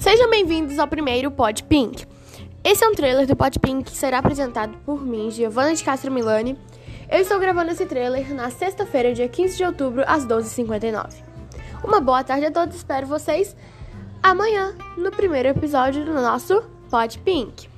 Sejam bem-vindos ao primeiro Pod Pink. Esse é um trailer do Pod Pink que será apresentado por mim, Giovanna de Castro Milani. Eu estou gravando esse trailer na sexta-feira, dia 15 de outubro, às 12h59. Uma boa tarde a todos, espero vocês amanhã no primeiro episódio do nosso Pod Pink.